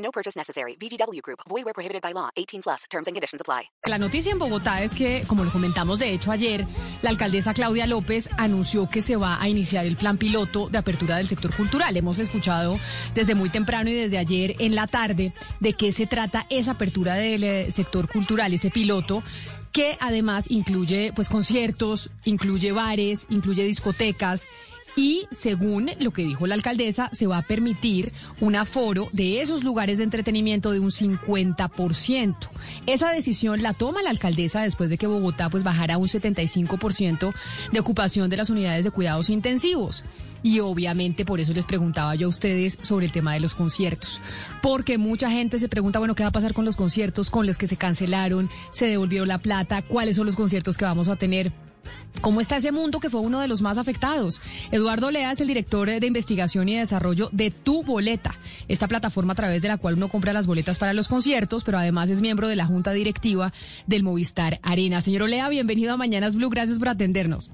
No purchase necessary. VGW Group. Void where prohibited by law. 18 plus. Terms and conditions apply. La noticia en Bogotá es que, como lo comentamos de hecho ayer, la alcaldesa Claudia López anunció que se va a iniciar el plan piloto de apertura del sector cultural. Hemos escuchado desde muy temprano y desde ayer en la tarde de qué se trata esa apertura del eh, sector cultural, ese piloto que además incluye pues conciertos, incluye bares, incluye discotecas y según lo que dijo la alcaldesa, se va a permitir un aforo de esos lugares de entretenimiento de un 50%. Esa decisión la toma la alcaldesa después de que Bogotá pues bajara un 75% de ocupación de las unidades de cuidados intensivos. Y obviamente por eso les preguntaba yo a ustedes sobre el tema de los conciertos. Porque mucha gente se pregunta, bueno, ¿qué va a pasar con los conciertos, con los que se cancelaron, se devolvió la plata, cuáles son los conciertos que vamos a tener? ¿Cómo está ese mundo que fue uno de los más afectados? Eduardo Lea es el director de investigación y desarrollo de Tu Boleta, esta plataforma a través de la cual uno compra las boletas para los conciertos, pero además es miembro de la junta directiva del Movistar Arena. Señor Olea, bienvenido a Mañanas Blue, gracias por atendernos.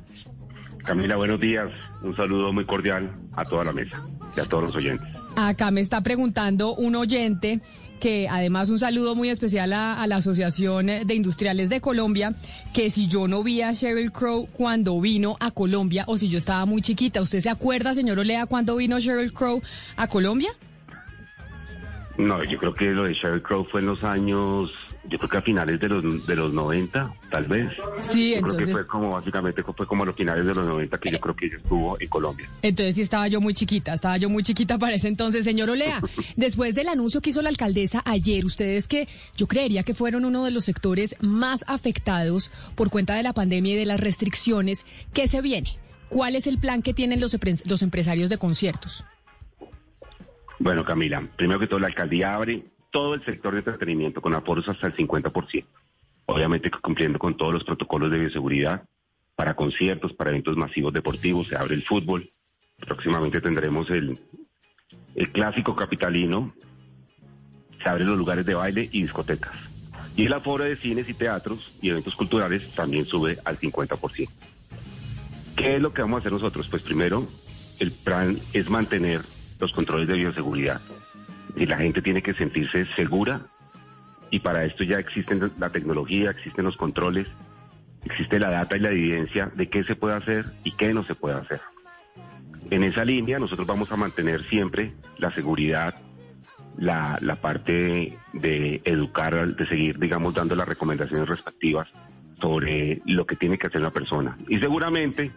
Camila, buenos días. Un saludo muy cordial a toda la mesa y a todos los oyentes. Acá me está preguntando un oyente que además un saludo muy especial a, la Asociación de Industriales de Colombia, que si yo no vi a Sheryl Crow cuando vino a Colombia o si yo estaba muy chiquita, ¿usted se acuerda, señor Olea, cuando vino Sheryl Crow a Colombia? No, yo creo que lo de Sheryl Crow fue en los años, yo creo que a finales de los de los 90, tal vez. Sí, yo entonces... creo que fue como, básicamente fue como a los finales de los 90 que yo creo que ella estuvo en Colombia. Entonces sí estaba yo muy chiquita, estaba yo muy chiquita para ese entonces. Señor Olea, después del anuncio que hizo la alcaldesa ayer, ustedes que yo creería que fueron uno de los sectores más afectados por cuenta de la pandemia y de las restricciones, ¿qué se viene? ¿Cuál es el plan que tienen los, los empresarios de conciertos? Bueno, Camila, primero que todo, la alcaldía abre todo el sector de entretenimiento con aforos hasta el 50%. Obviamente cumpliendo con todos los protocolos de bioseguridad para conciertos, para eventos masivos deportivos, se abre el fútbol. Próximamente tendremos el, el clásico capitalino, se abren los lugares de baile y discotecas. Y el aforo de cines y teatros y eventos culturales también sube al 50%. ¿Qué es lo que vamos a hacer nosotros? Pues primero, el plan es mantener los controles de bioseguridad. Y la gente tiene que sentirse segura y para esto ya existen la tecnología, existen los controles, existe la data y la evidencia de qué se puede hacer y qué no se puede hacer. En esa línea nosotros vamos a mantener siempre la seguridad, la, la parte de, de educar, de seguir, digamos, dando las recomendaciones respectivas sobre lo que tiene que hacer la persona. Y seguramente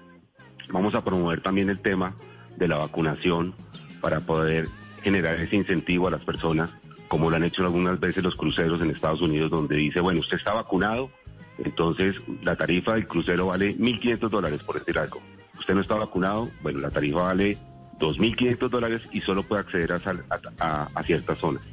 vamos a promover también el tema de la vacunación para poder generar ese incentivo a las personas, como lo han hecho algunas veces los cruceros en Estados Unidos, donde dice, bueno, usted está vacunado, entonces la tarifa del crucero vale 1.500 dólares, por decir algo. Usted no está vacunado, bueno, la tarifa vale 2.500 dólares y solo puede acceder a, a, a ciertas zonas.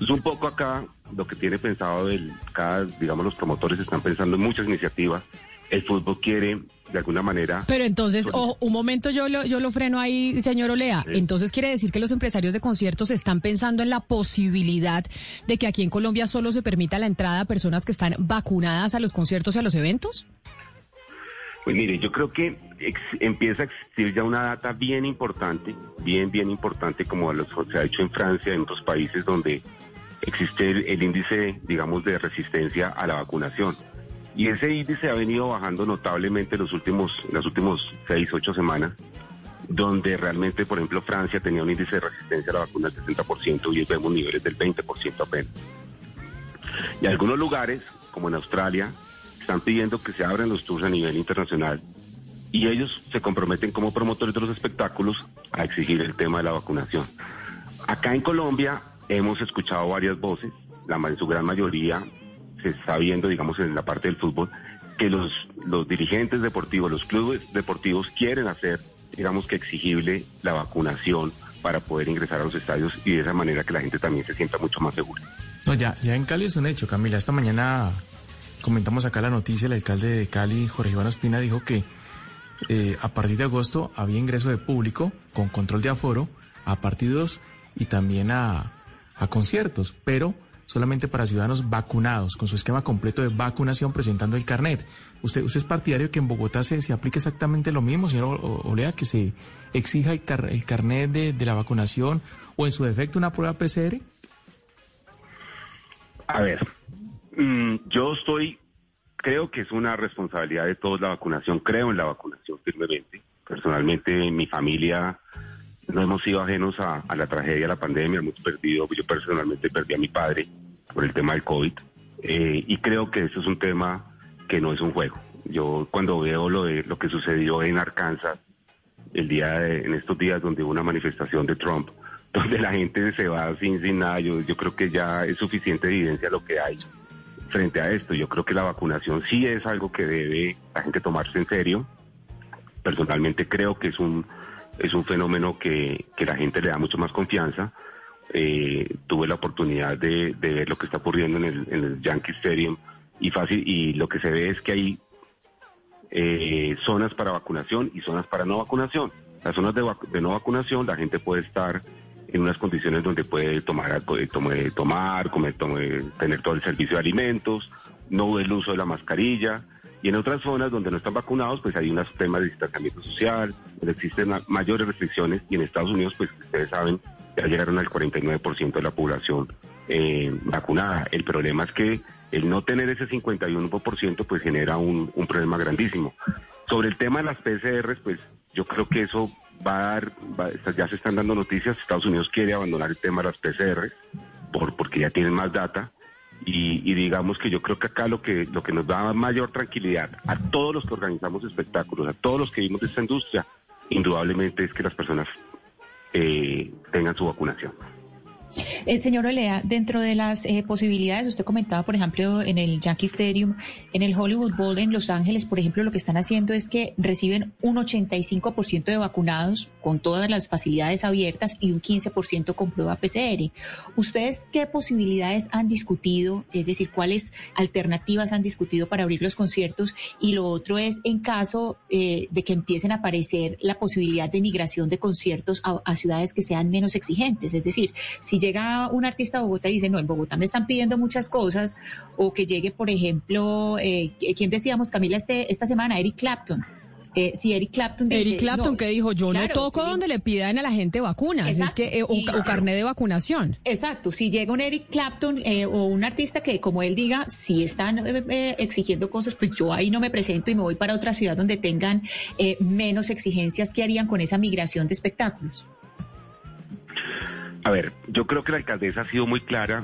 Es un poco acá lo que tiene pensado el, cada, digamos, los promotores están pensando en muchas iniciativas. El fútbol quiere de alguna manera. Pero entonces, oh, un momento yo lo, yo lo freno ahí, señor Olea. Sí. Entonces quiere decir que los empresarios de conciertos están pensando en la posibilidad de que aquí en Colombia solo se permita la entrada a personas que están vacunadas a los conciertos y a los eventos. Pues mire, yo creo que ex empieza a existir ya una data bien importante, bien, bien importante, como se ha hecho en Francia, en otros países donde existe el, el índice, digamos, de resistencia a la vacunación. Y ese índice ha venido bajando notablemente los últimos, las últimos seis, ocho semanas, donde realmente, por ejemplo, Francia tenía un índice de resistencia a la vacuna del 60% y hoy vemos niveles del 20% apenas. Y algunos lugares, como en Australia, están pidiendo que se abran los tours a nivel internacional y ellos se comprometen como promotores de los espectáculos a exigir el tema de la vacunación. Acá en Colombia hemos escuchado varias voces, la, en su gran mayoría se está viendo, digamos, en la parte del fútbol, que los, los dirigentes deportivos, los clubes deportivos quieren hacer, digamos que exigible la vacunación para poder ingresar a los estadios y de esa manera que la gente también se sienta mucho más segura. No, ya, ya en Cali es un hecho, Camila. Esta mañana comentamos acá la noticia, el alcalde de Cali, Jorge Iván Ospina, dijo que eh, a partir de agosto había ingreso de público con control de aforo a partidos y también a, a conciertos, pero solamente para ciudadanos vacunados, con su esquema completo de vacunación presentando el carnet. ¿Usted, usted es partidario que en Bogotá se, se aplique exactamente lo mismo, señor Olea, que se exija el, car, el carnet de, de la vacunación o en su defecto una prueba PCR? A ver, mm, yo estoy, creo que es una responsabilidad de todos la vacunación, creo en la vacunación firmemente. Personalmente, mi familia no hemos sido ajenos a, a la tragedia de la pandemia, hemos perdido, yo personalmente perdí a mi padre por el tema del COVID, eh, y creo que eso es un tema que no es un juego. Yo cuando veo lo de lo que sucedió en Arkansas el día de, en estos días donde hubo una manifestación de Trump, donde la gente se va sin, sin nada, yo, yo creo que ya es suficiente evidencia lo que hay frente a esto. Yo creo que la vacunación sí es algo que debe la gente tomarse en serio. Personalmente creo que es un, es un fenómeno que, que la gente le da mucho más confianza. Eh, tuve la oportunidad de, de, ver lo que está ocurriendo en el, en el Yankee Stadium y fácil y lo que se ve es que hay eh, zonas para vacunación y zonas para no vacunación. Las zonas de, de no vacunación la gente puede estar en unas condiciones donde puede tomar, tomar, tomar comer, tomar, tener todo el servicio de alimentos, no el uso de la mascarilla. Y en otras zonas donde no están vacunados, pues hay unos temas de distanciamiento social, donde existen mayores restricciones. Y en Estados Unidos, pues ustedes saben, ya llegaron al 49% de la población eh, vacunada. El problema es que el no tener ese 51% pues genera un, problema grandísimo. Sobre el tema de las PCRs, pues yo creo que eso va a dar, va, ya se están dando noticias, Estados Unidos quiere abandonar el tema de las PCR por, porque ya tienen más data y, y, digamos que yo creo que acá lo que, lo que nos da mayor tranquilidad a todos los que organizamos espectáculos, a todos los que vivimos de esta industria, indudablemente es que las personas eh, tengan su vacunación. Eh, señor Olea, dentro de las eh, posibilidades, usted comentaba, por ejemplo, en el Yankee Stadium, en el Hollywood Bowl en Los Ángeles, por ejemplo, lo que están haciendo es que reciben un 85% de vacunados con todas las facilidades abiertas y un 15% con prueba PCR. ¿Ustedes qué posibilidades han discutido? Es decir, ¿cuáles alternativas han discutido para abrir los conciertos? Y lo otro es, en caso eh, de que empiecen a aparecer la posibilidad de migración de conciertos a, a ciudades que sean menos exigentes. Es decir, si llega un artista a Bogotá y dice, no, en Bogotá me están pidiendo muchas cosas, o que llegue, por ejemplo, eh, ¿quién decíamos, Camila, este, esta semana? Eric Clapton. Eh, si Eric Clapton dice, Eric Clapton no, que dijo yo claro, no toco donde le pidan a la gente vacunas es que eh, o, Y- o carnet de vacunación Exacto, si llega un Eric Clapton eh, o un artista que, como él diga, si están eh, eh, exigiendo cosas, pues yo ahí no me presento y me voy para otra ciudad donde tengan eh, menos exigencias que harían con esa migración de espectáculos. A ver, yo creo que la alcaldesa ha sido muy clara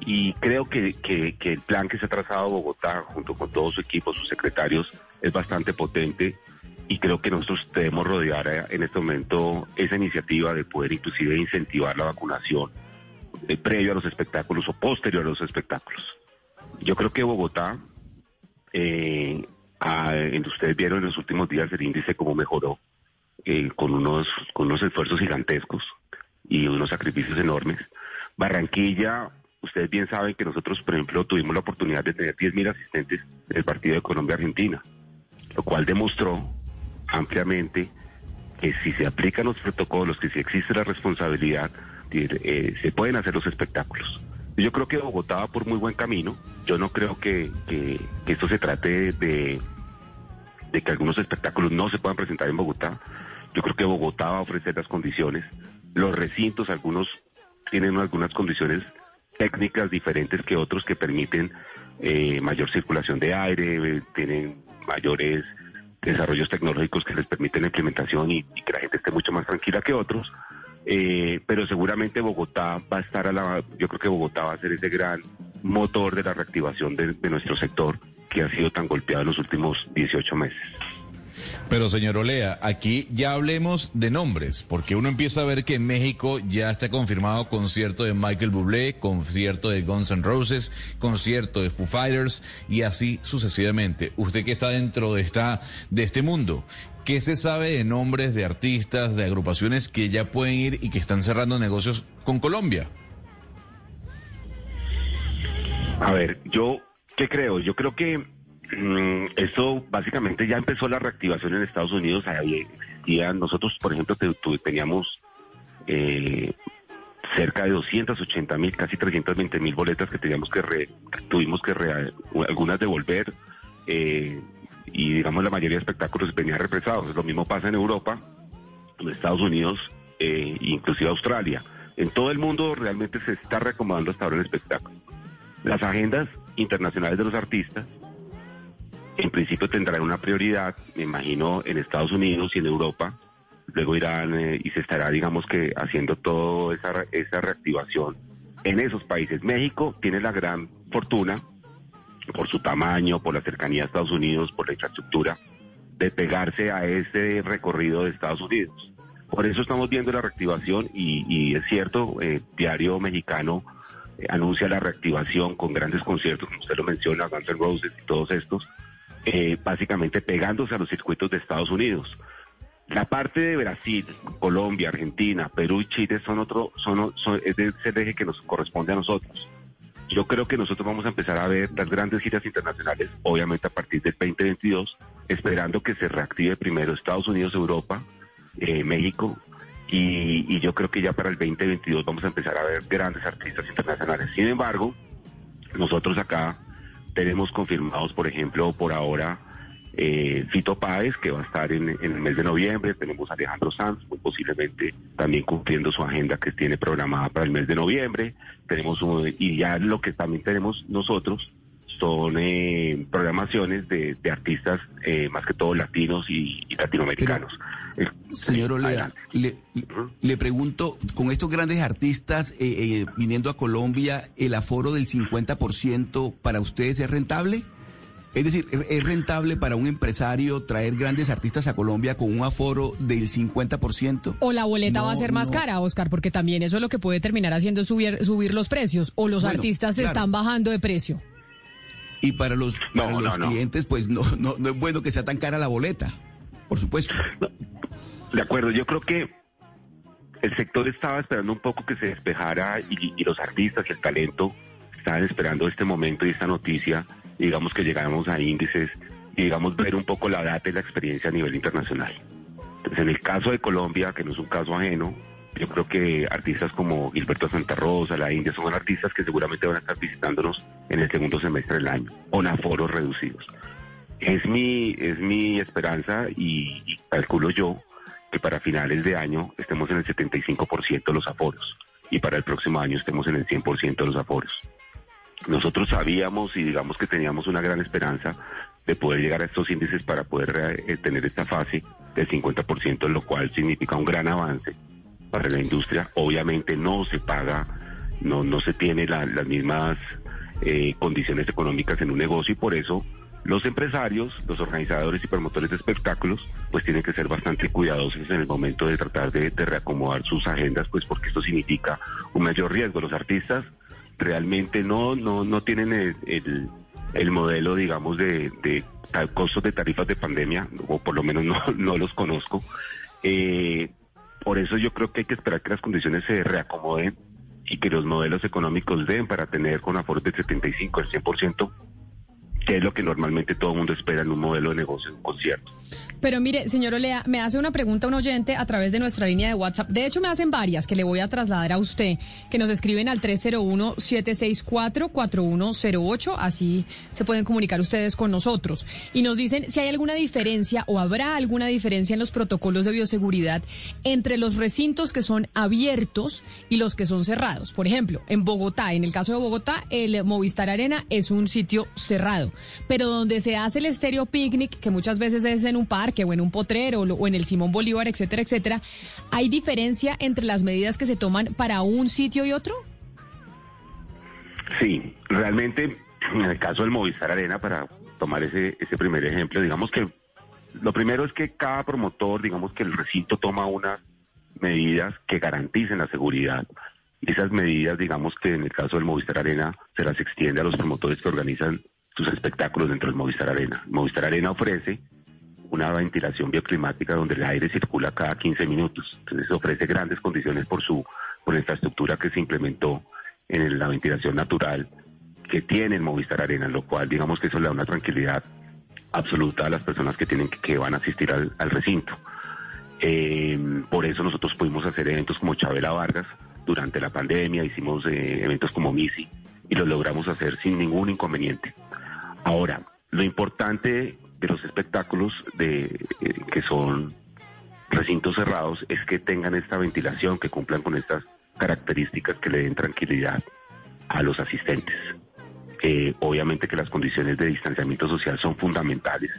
y creo que, el plan que se ha trazado Bogotá junto con todo su equipo, sus secretarios, es bastante potente y creo que nosotros debemos rodear eh, en este momento esa iniciativa de poder inclusive incentivar la vacunación eh, previo a los espectáculos o posterior a los espectáculos. Yo creo que Bogotá, eh, ustedes vieron en los últimos días el índice como mejoró con unos con unos esfuerzos gigantescos y unos sacrificios enormes. Barranquilla, ustedes bien saben que nosotros, por ejemplo, tuvimos la oportunidad de tener 10.000 asistentes del partido de Colombia-Argentina, lo cual demostró ampliamente que si se aplican los protocolos, que si existe la responsabilidad, eh, se pueden hacer los espectáculos. Yo creo que Bogotá va por muy buen camino. Yo no creo que, que, que esto se trate de, de que algunos espectáculos no se puedan presentar en Bogotá. Yo creo que Bogotá va a ofrecer las condiciones. Los recintos, algunos tienen algunas condiciones técnicas diferentes que otros que permiten eh, mayor circulación de aire, tienen mayores desarrollos tecnológicos que les permiten la implementación y, que la gente esté mucho más tranquila que otros. Eh, pero seguramente Bogotá va a estar a la, yo creo que Bogotá va a ser ese gran motor de la reactivación de nuestro sector que ha sido tan golpeado en los últimos 18 meses. Pero señor Olea, aquí ya hablemos de nombres, porque uno empieza a ver que en México ya está confirmado concierto de Michael Bublé, concierto de Guns N' Roses, concierto de Foo Fighters y así sucesivamente. Usted que está dentro de esta de este mundo, ¿qué se sabe de nombres de artistas, de agrupaciones que ya pueden ir y que están cerrando negocios con Colombia? A ver, yo qué creo? Yo creo que Mm, esto básicamente ya empezó la reactivación en Estados Unidos. Nosotros, por ejemplo, teníamos eh, cerca de 280 mil, casi 320 mil boletas que teníamos que tuvimos que algunas devolver eh, y digamos la mayoría de espectáculos venían represados. Lo mismo pasa en Europa, en Estados Unidos, eh, inclusive Australia. En todo el mundo realmente se está reacomodando hasta ahora el espectáculo. Las agendas internacionales de los artistas en principio tendrán una prioridad, me imagino, en Estados Unidos y en Europa. Luego irán eh, y se estará, digamos que, haciendo toda esa, esa reactivación en esos países. México tiene la gran fortuna, por su tamaño, por la cercanía a Estados Unidos, por la infraestructura, de pegarse a ese recorrido de Estados Unidos. Por eso estamos viendo la reactivación y, es cierto, eh, Diario Mexicano eh, anuncia la reactivación con grandes conciertos, como usted lo menciona, Guns N' Roses y todos estos eh, básicamente pegándose a los circuitos de Estados Unidos. La parte de Brasil, Colombia, Argentina, Perú y Chile son otro, son, es el eje que nos corresponde a nosotros. Yo creo que nosotros vamos a empezar a ver las grandes giras internacionales, obviamente a partir del 2022, esperando que se reactive primero Estados Unidos, Europa, eh, México, y, y, yo creo que ya para el 2022 vamos a empezar a ver grandes artistas internacionales. Sin embargo, nosotros acá tenemos confirmados, por ejemplo, por ahora, eh, Fito Páez, que va a estar en, el mes de noviembre. Tenemos a Alejandro Sanz, muy posiblemente también cumpliendo su agenda que tiene programada para el mes de noviembre. Tenemos y ya lo que también tenemos nosotros son eh, programaciones de, artistas eh, más que todo latinos y, latinoamericanos. señor Olea, le, pregunto, con estos grandes artistas eh, viniendo a Colombia, ¿el aforo del 50% para ustedes es rentable? Es decir, ¿es rentable para un empresario traer grandes artistas a Colombia con un aforo del 50%? O la boleta va a ser más cara, Oscar, porque también eso es lo que puede terminar haciendo subir, subir los precios. O los artistas se están bajando de precio. Y para los, para los clientes, pues no, no, no, es bueno que sea tan cara la boleta, por supuesto. De acuerdo, yo creo que el sector estaba esperando un poco que se despejara y, los artistas y el talento estaban esperando este momento y esta noticia, digamos que llegáramos a índices y digamos ver un poco la data y la experiencia a nivel internacional. Entonces, en el caso de Colombia, que no es un caso ajeno, yo creo que artistas como Gilberto Santa Rosa, la India, son artistas que seguramente van a estar visitándonos en el segundo semestre del año, con aforos reducidos. Es mi, es mi esperanza y, calculo yo que para finales de año estemos en el 75% de los aforos y para el próximo año estemos en el 100% de los aforos. Nosotros sabíamos y digamos que teníamos una gran esperanza de poder llegar a estos índices para poder eh, tener esta fase del 50%, lo cual significa un gran avance para la industria. Obviamente no se paga, no, no se tiene las mismas eh, condiciones económicas en un negocio y por eso los empresarios, los organizadores y promotores de espectáculos, pues tienen que ser bastante cuidadosos en el momento de tratar de, reacomodar sus agendas, pues porque esto significa un mayor riesgo. Los artistas realmente no, no, no tienen el, el, modelo, digamos, de, de, costos de tarifas de pandemia, o por lo menos no, no los conozco. Eh, por eso yo creo que hay que esperar que las condiciones se reacomoden y que los modelos económicos den para tener con aforo del 75 al 100%, que es lo que normalmente todo mundo espera en un modelo de negocio, en un concierto. Pero mire, señor Olea, me hace una pregunta un oyente a través de nuestra línea de WhatsApp. De hecho, me hacen varias que le voy a trasladar a usted, que nos escriben al 301-764-4108. Así se pueden comunicar ustedes con nosotros. Y nos dicen si hay alguna diferencia o habrá alguna diferencia en los protocolos de bioseguridad entre los recintos que son abiertos y los que son cerrados. Por ejemplo, en Bogotá, en el caso de Bogotá, el Movistar Arena es un sitio cerrado. Pero donde se hace el estéreo picnic, que muchas veces es en un parque o en un potrero o en el Simón Bolívar, etcétera, etcétera, ¿hay diferencia entre las medidas que se toman para un sitio y otro? Sí, realmente en el caso del Movistar Arena, para tomar ese, ese primer ejemplo, digamos que lo primero es que cada promotor, digamos que el recinto toma unas medidas que garanticen la seguridad. Esas medidas, digamos que en el caso del Movistar Arena, se las extiende a los promotores que organizan sus espectáculos dentro del Movistar Arena. Movistar Arena ofrece una ventilación bioclimática donde el aire circula cada 15 minutos. Entonces ofrece grandes condiciones por su por la infraestructura que se implementó en la ventilación natural que tiene el Movistar Arena, lo cual digamos que eso le da una tranquilidad absoluta a las personas que tienen que, van a asistir al, recinto. Eh, por eso nosotros pudimos hacer eventos como Chabela Vargas durante la pandemia, hicimos eh, eventos como Misi y los logramos hacer sin ningún inconveniente. Ahora, lo importante de los espectáculos de, eh, que son recintos cerrados es que tengan esta ventilación, que cumplan con estas características que le den tranquilidad a los asistentes. Eh, obviamente que las condiciones de distanciamiento social son fundamentales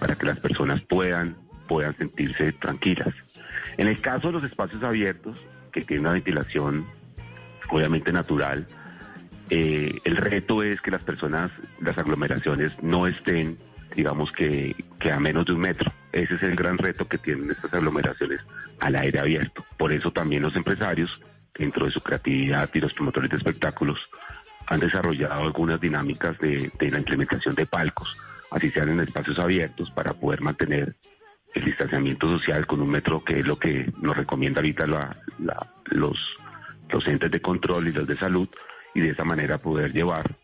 para que las personas puedan, puedan sentirse tranquilas. En el caso de los espacios abiertos, que tienen una ventilación obviamente natural, eh, el reto es que las personas, las aglomeraciones no estén, digamos que, a menos de un metro. Ese es el gran reto que tienen estas aglomeraciones al aire abierto. Por eso también los empresarios, dentro de su creatividad y los promotores de espectáculos, han desarrollado algunas dinámicas de, la implementación de palcos, así sean en espacios abiertos, para poder mantener el distanciamiento social con un metro, que es lo que nos recomienda ahorita los, los entes de control y los de salud, y de esa manera poder llevar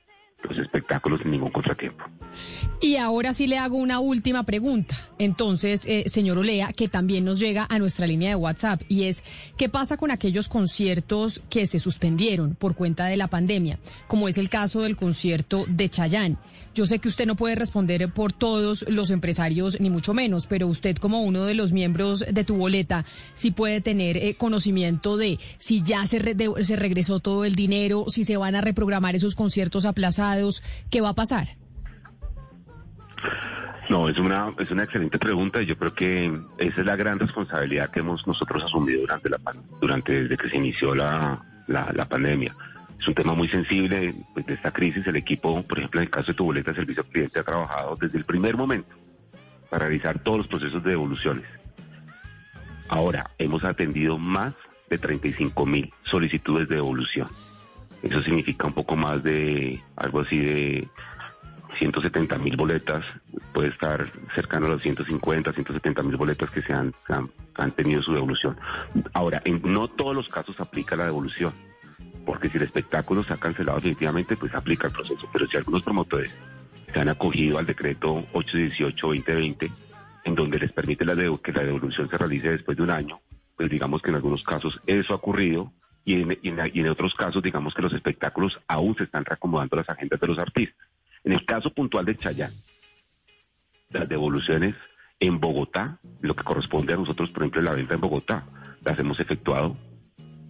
los espectáculos sin ningún contratiempo. Y ahora sí le hago una última pregunta. Entonces, eh, señor Olea, que también nos llega a nuestra línea de WhatsApp, y es, ¿qué pasa con aquellos conciertos que se suspendieron por cuenta de la pandemia? Como es el caso del concierto de Chayán. Yo sé que usted no puede responder por todos los empresarios, ni mucho menos, pero usted como uno de los miembros de tu boleta, sí puede tener eh, conocimiento de si ya se, se regresó todo el dinero, si se van a reprogramar esos conciertos aplazados, ¿qué va a pasar? No, es una, es una excelente pregunta y yo creo que esa es la gran responsabilidad que hemos nosotros asumido durante la durante desde que se inició la, la, pandemia. Es un tema muy sensible pues, de esta crisis. El equipo, por ejemplo, en el caso de tu boleta, Servicio Cliente ha trabajado desde el primer momento para realizar todos los procesos de devoluciones. Ahora, hemos atendido más de 35 mil solicitudes de devolución. Eso significa un poco más de algo así de 170 mil boletas, puede estar cercano a los 150, 170 mil boletas que se han, han, tenido su devolución. Ahora, en no todos los casos aplica la devolución, porque si el espectáculo se ha cancelado definitivamente, pues aplica el proceso. Pero si algunos promotores se han acogido al decreto 818-2020, en donde les permite la que la devolución se realice después de un año, pues digamos que en algunos casos eso ha ocurrido y en, otros casos digamos que los espectáculos aún se están reacomodando las agendas de los artistas. En el caso puntual de Chayán, las devoluciones en Bogotá, lo que corresponde a nosotros, por ejemplo, la venta en Bogotá, las hemos efectuado.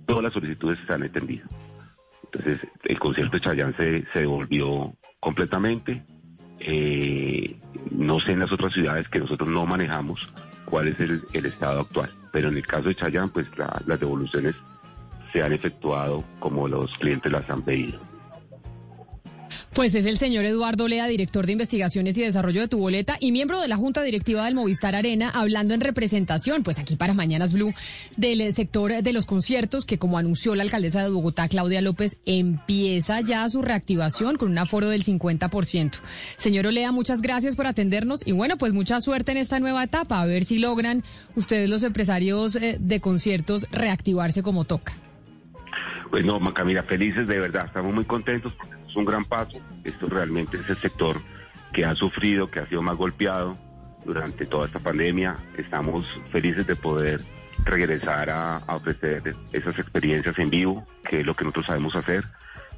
Todas las solicitudes se han entendido. Entonces, el concierto de Chayán se, devolvió completamente. Eh, no sé en las otras ciudades que nosotros no manejamos cuál es el, estado actual, pero en el caso de Chayán, pues las devoluciones se han efectuado como los clientes las han pedido. Pues es el señor Eduardo Lea, director de investigaciones y desarrollo de tu boleta y miembro de la Junta Directiva del Movistar Arena, hablando en representación, pues aquí para Mañanas Blue, del sector de los conciertos, que como anunció la alcaldesa de Bogotá, Claudia López, empieza ya su reactivación con un aforo del 50%. Señor Olea, muchas gracias por atendernos y bueno, pues mucha suerte en esta nueva etapa, a ver si logran ustedes los empresarios eh, de conciertos reactivarse como toca. Pues no, Camila, felices de verdad, estamos muy contentos es un gran paso. Esto realmente es el sector que ha sufrido, que ha sido más golpeado durante toda esta pandemia. Estamos felices de poder regresar a, ofrecer esas experiencias en vivo, que es lo que nosotros sabemos hacer,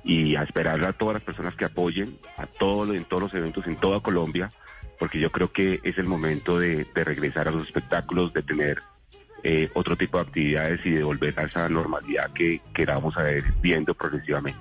y a esperar a todas las personas que apoyen, a todos en todos los eventos en toda Colombia, porque yo creo que es el momento de, regresar a los espectáculos, de tener eh, otro tipo de actividades y de volver a esa normalidad que queramos a ir viendo progresivamente.